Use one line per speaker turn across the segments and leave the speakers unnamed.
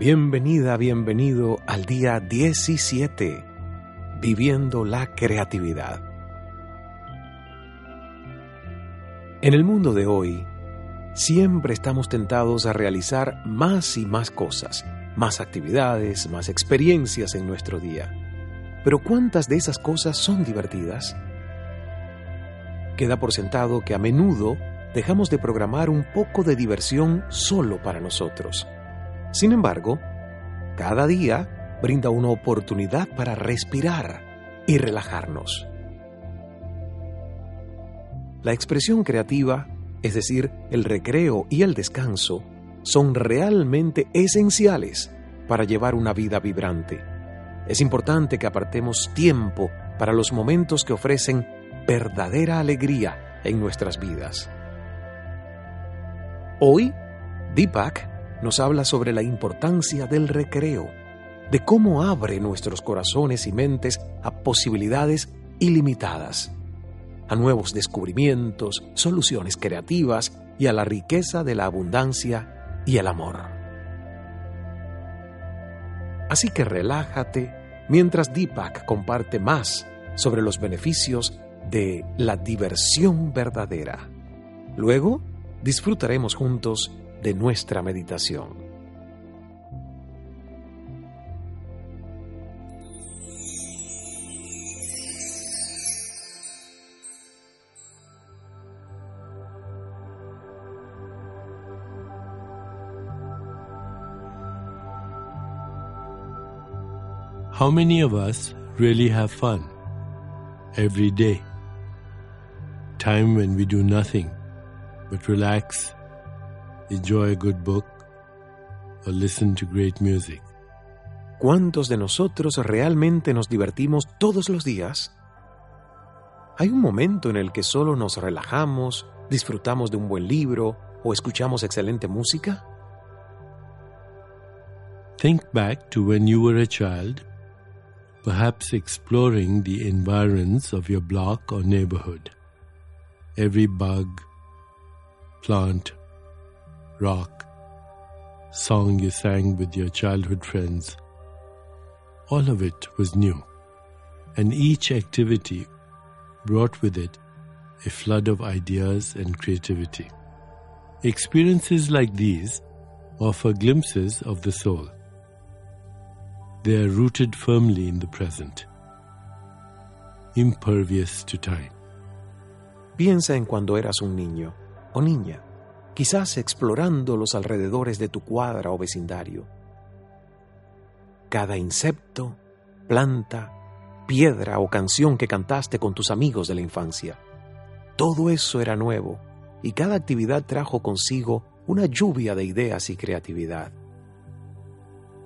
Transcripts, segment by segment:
Bienvenida, bienvenido al día 17, viviendo la creatividad. En el mundo de hoy, siempre estamos tentados a realizar más y más cosas, más actividades, más experiencias en nuestro día. Pero ¿cuántas de esas cosas son divertidas? Queda por sentado que a menudo dejamos de programar un poco de diversión solo para nosotros sin embargo, cada día brinda una oportunidad para respirar y relajarnos. La expresión creativa, es decir, el recreo y el descanso, son realmente esenciales para llevar una vida vibrante. Es importante que apartemos tiempo para los momentos que ofrecen verdadera alegría en nuestras vidas. Hoy, Deepak nos habla sobre la importancia del recreo, de cómo abre nuestros corazones y mentes a posibilidades ilimitadas, a nuevos descubrimientos, soluciones creativas y a la riqueza de la abundancia y el amor. Así que relájate mientras Deepak comparte más sobre los beneficios de la diversión verdadera. Luego, disfrutaremos juntos de nuestra meditación.
How many of us really have fun every day? Time when we do nothing but relax enjoy a good book, or listen to great music.
¿Cuántos de nosotros realmente nos divertimos todos los días? ¿Hay un momento en el que solo nos relajamos, disfrutamos de un buen libro o escuchamos excelente música?
Think back to when you were a child, perhaps exploring the environs of your block or neighborhood. Every bug, plant, rock, song you sang with your childhood friends. All of it was new, and each activity brought with it a flood of ideas and creativity. Experiences like these offer glimpses of the soul. They are rooted firmly in the present, impervious to time.
Piensa en cuando eras un niño o niña quizás explorando los alrededores de tu cuadra o vecindario. Cada insecto, planta, piedra o canción que cantaste con tus amigos de la infancia. Todo eso era nuevo y cada actividad trajo consigo una lluvia de ideas y creatividad.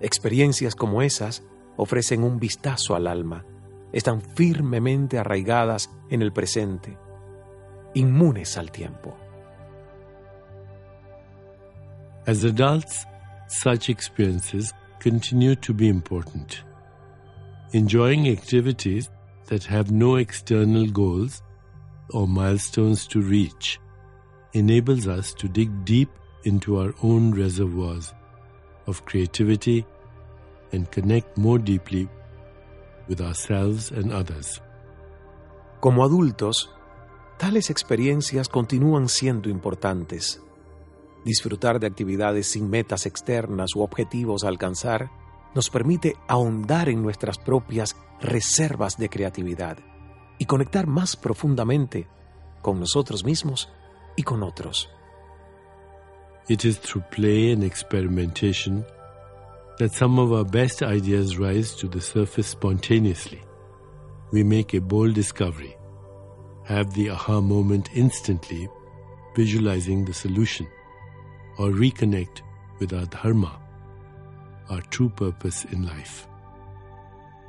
Experiencias como esas ofrecen un vistazo al alma, están firmemente arraigadas en el presente, inmunes al tiempo.
As adults, such experiences continue to be important. Enjoying activities that have no external goals or milestones to reach enables us to dig deep into our own reservoirs of creativity and connect more deeply with ourselves and others.
Como adultos, tales experiencias continúan siendo importantes Disfrutar de actividades sin metas externas u objetivos a alcanzar nos permite ahondar en nuestras propias reservas de creatividad y conectar más profundamente con nosotros mismos y con otros.
It is through play and experimentation that some of our best ideas rise to the surface spontaneously. We make a bold discovery, have the aha moment instantly, visualizing the solution or reconnect with our dharma, our true purpose in life.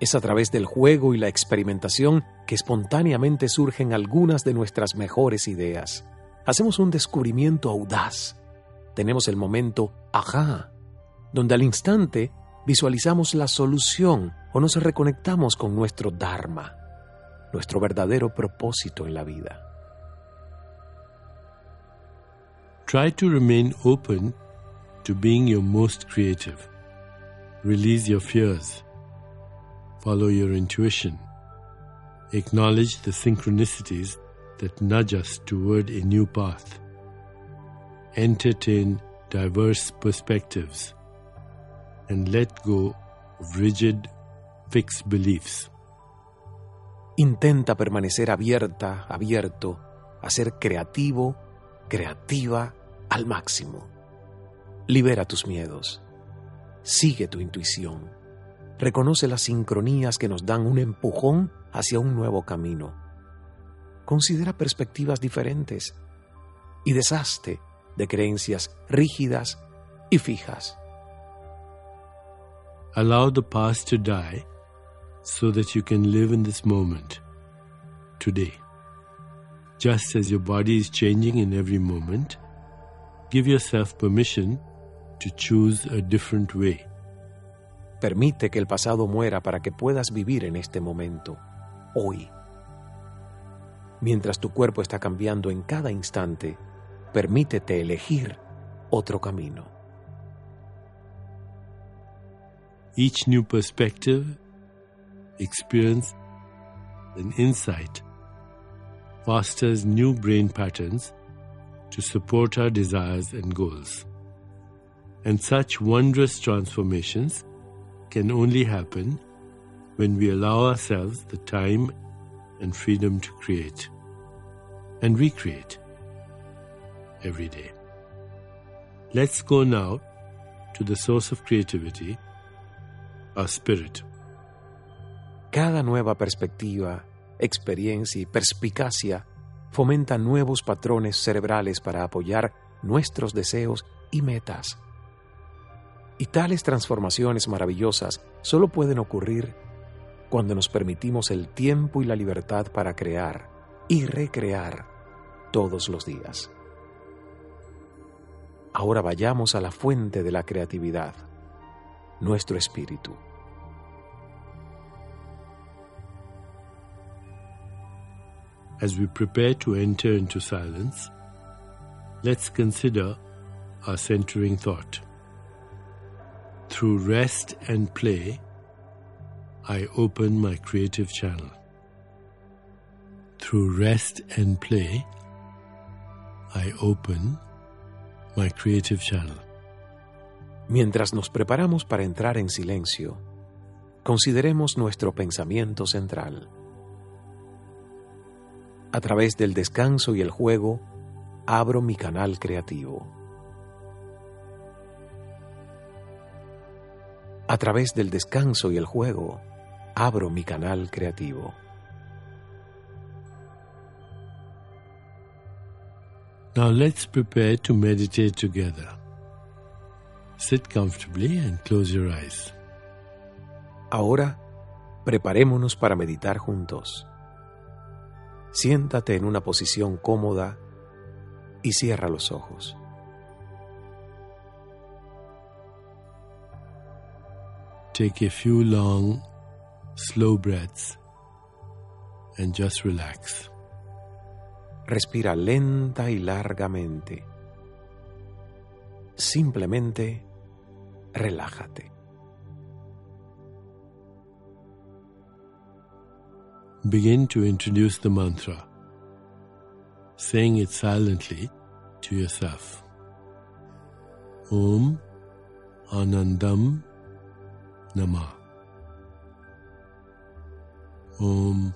Es a través del juego y la experimentación que espontáneamente surgen algunas de nuestras mejores ideas. Hacemos un descubrimiento audaz. Tenemos el momento ajá, donde al instante visualizamos la solución o nos reconectamos con nuestro Dharma, nuestro verdadero propósito en la vida.
Try to remain open to being your most creative. Release your fears. Follow your intuition. Acknowledge the synchronicities that nudge us toward a new path. Entertain diverse perspectives and let go of rigid, fixed beliefs.
Intenta permanecer abierta, abierto, a ser creativo, creativa al máximo. Libera tus miedos. Sigue tu intuición. Reconoce las sincronías que nos dan un empujón hacia un nuevo camino. Considera perspectivas diferentes y deshazte de creencias rígidas y fijas.
Allow the past to die so that you can live in this moment, today. Just as your body is changing in every moment, give yourself permission to choose a different way.
Permite que el pasado muera para que puedas vivir en este momento, hoy. Mientras tu cuerpo está cambiando en cada instante, permítete elegir otro camino.
Each new perspective, experience, and insight fosters new brain patterns to support our desires and goals. And such wondrous transformations can only happen when we allow ourselves the time and freedom to create and recreate every day. Let's go now to the source of creativity a spirit.
Cada nueva perspectiva, experiencia y perspicacia fomenta nuevos patrones cerebrales para apoyar nuestros deseos y metas. Y tales transformaciones maravillosas solo pueden ocurrir cuando nos permitimos el tiempo y la libertad para crear y recrear todos los días. Ahora vayamos a la fuente de la creatividad nuestro espíritu.
As we prepare to enter into silence, let's consider our centering thought. Through rest and play, I open my creative channel. Through rest and play, I open my creative channel.
Mientras nos preparamos para entrar en silencio, consideremos nuestro pensamiento central. A través del descanso y el juego, abro mi canal creativo. A través del descanso y el juego, abro mi canal creativo.
Now let's prepare to meditate together. Sit comfortably and close your eyes.
Ahora, preparémonos para meditar juntos. Siéntate en una posición cómoda y cierra los ojos.
Take a few long, slow breaths and just relax.
Respira lenta y largamente. Simplemente relájate.
Begin to introduce the mantra, saying it silently to yourself. Om Anandam Nama. Om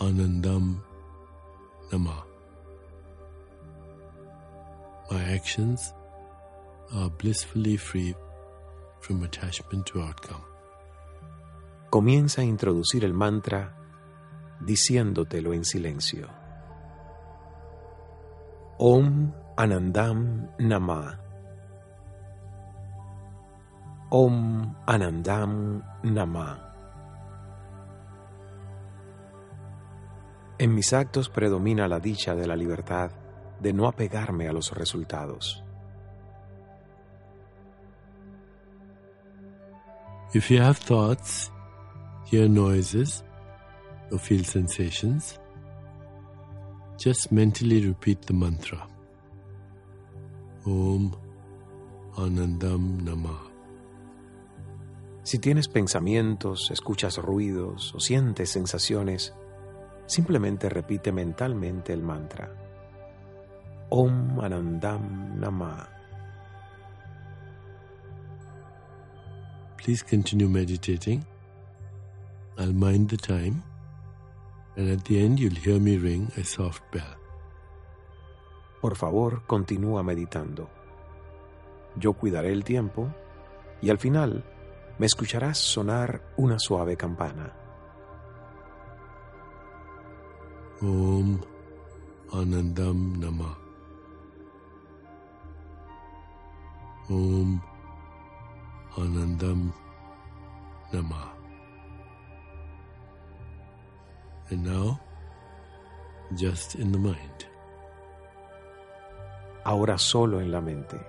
Anandam Nama. My actions are blissfully free from attachment to outcome.
Comienza a introducir el mantra diciéndotelo en silencio. Om Anandam Nama. Om Anandam Nama. En mis actos predomina la dicha de la libertad de no apegarme a los resultados.
Hear noises, or feel sensations, just mentally repeat the mantra Om Anandam Nama.
Si tienes pensamientos, escuchas ruidos o sientes sensaciones, simplemente repite mentalmente el mantra Om Anandam Nama.
Please continue meditating. I'll mind the time, and at the end, you'll hear me ring a soft bell.
Por favor, continúa meditando. Yo cuidaré el tiempo y al final me escucharás sonar una suave campana.
Om Anandam Nama. Om Anandam Nama. And now, just in the mind.
Ahora solo en la mente.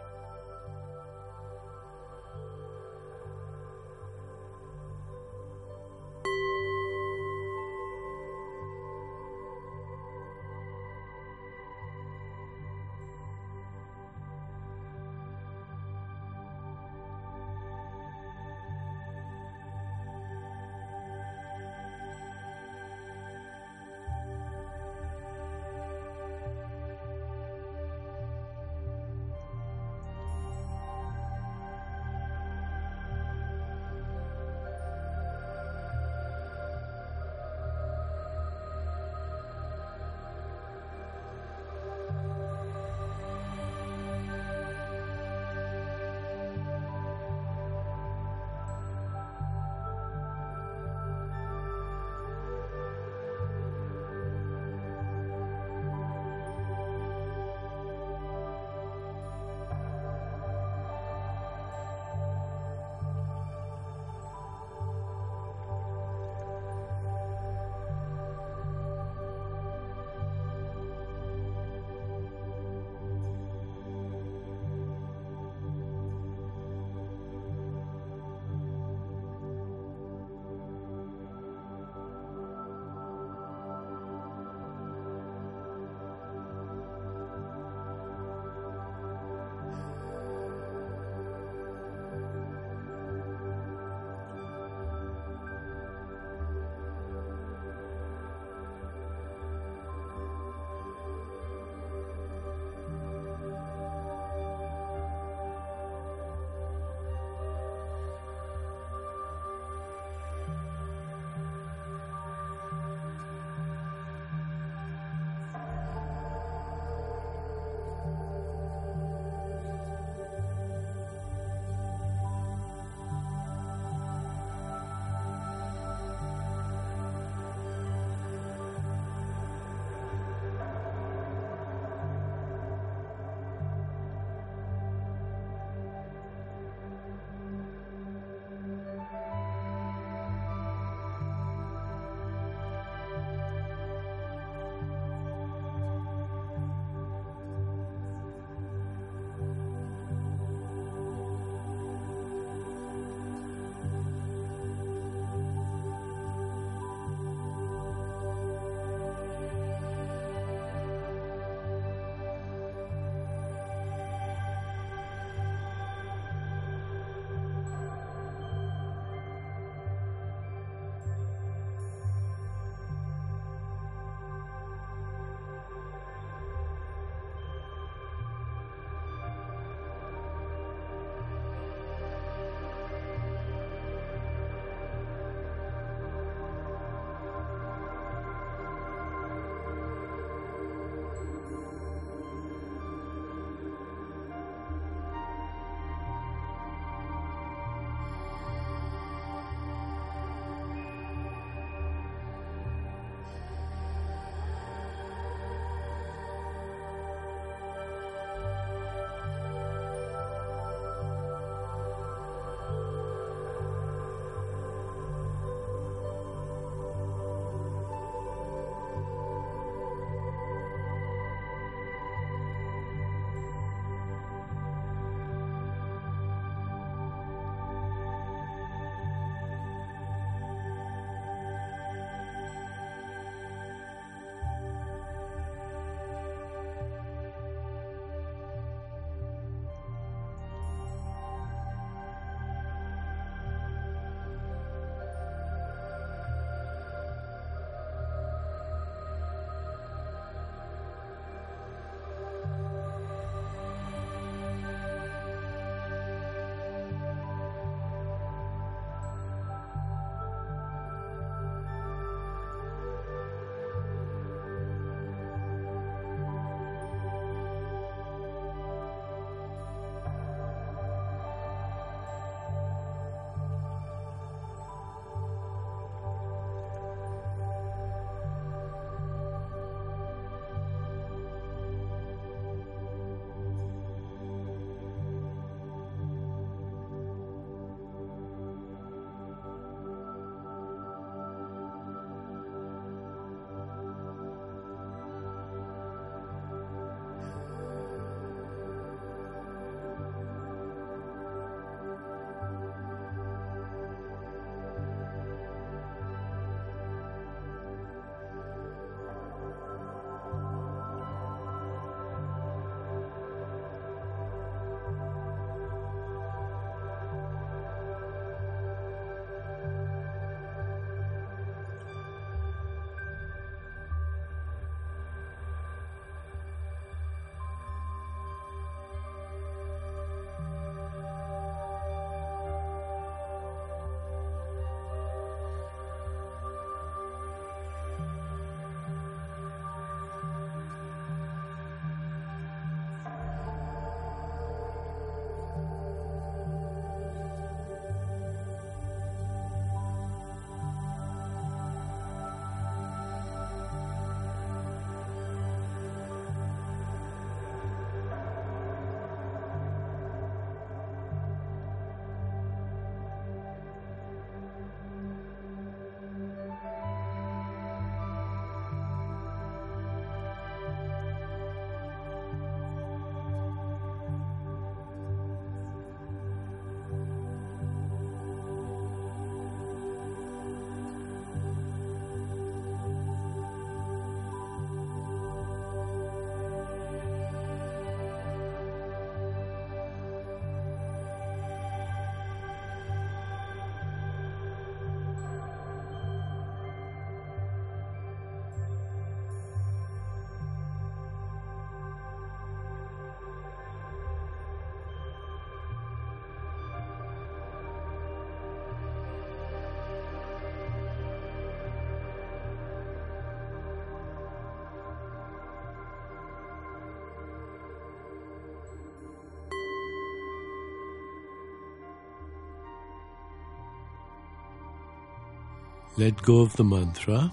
Let go of the mantra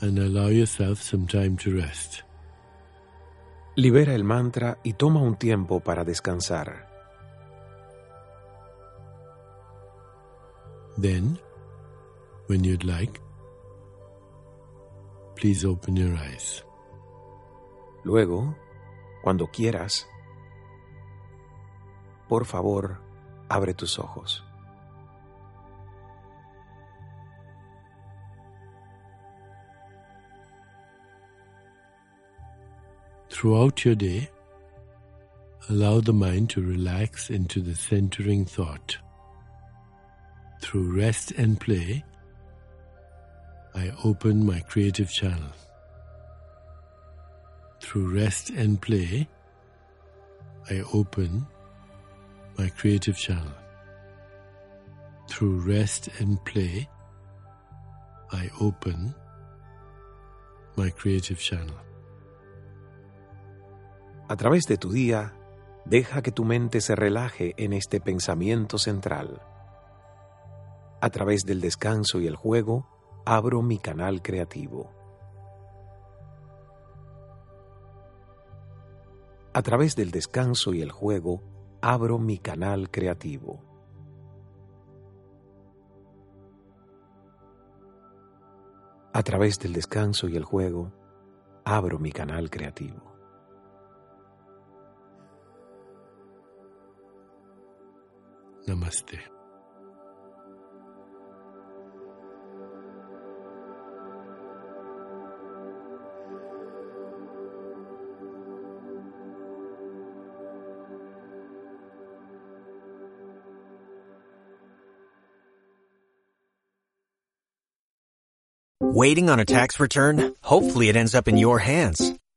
and allow yourself some time to rest.
Libera el mantra y toma un tiempo para descansar.
Then, when you'd like, please open your eyes.
Luego, cuando quieras, por favor, abre tus ojos.
Throughout your day, allow the mind to relax into the centering thought. Through rest and play, I open my creative channel. Through rest and play, I open my creative channel. Through rest and play, I open my creative channel.
A través de tu día, deja que tu mente se relaje en este pensamiento central. A través del descanso y el juego, abro mi canal creativo. A través del descanso y el juego, abro mi canal creativo. A través del descanso y el juego, abro mi canal creativo.
Namaste.
Waiting on a tax return? Hopefully it ends up in your hands.